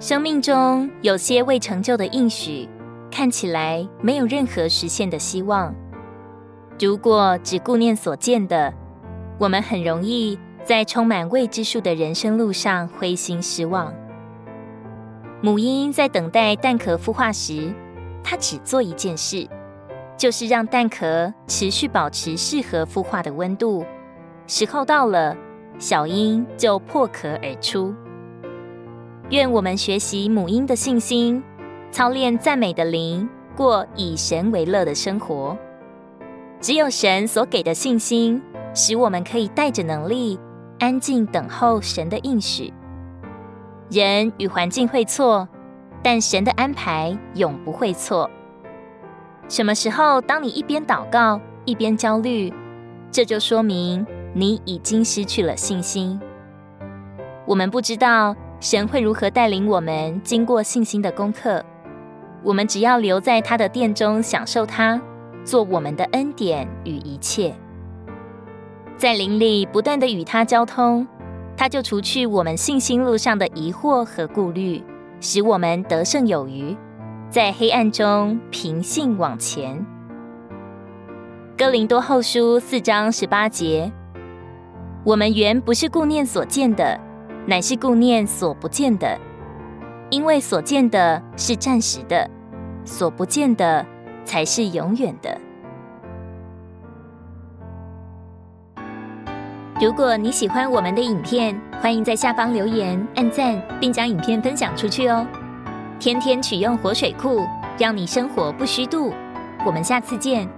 生命中有些未成就的应许，看起来没有任何实现的希望。如果只顾念所见的，我们很容易在充满未知数的人生路上灰心失望。母鹰在等待蛋壳孵化时，它只做一件事，就是让蛋壳持续保持适合孵化的温度。时候到了，小鹰就破壳而出。愿我们学习母婴的信心，操练赞美的灵，过以神为乐的生活。只有神所给的信心，使我们可以带着能力，安静等候神的应许。人与环境会错，但神的安排永不会错。什么时候，当你一边祷告一边焦虑，这就说明你已经失去了信心。我们不知道神会如何带领我们经过信心的功课，我们只要留在他的殿中享受他。做我们的恩典与一切，在灵里不断的与他交通，他就除去我们信心路上的疑惑和顾虑，使我们得胜有余，在黑暗中凭信往前。哥林多后书四章十八节，我们原不是顾念所见的，乃是顾念所不见的，因为所见的是暂时的，所不见的。才是永远的。如果你喜欢我们的影片，欢迎在下方留言、按赞，并将影片分享出去哦。天天取用活水库，让你生活不虚度。我们下次见。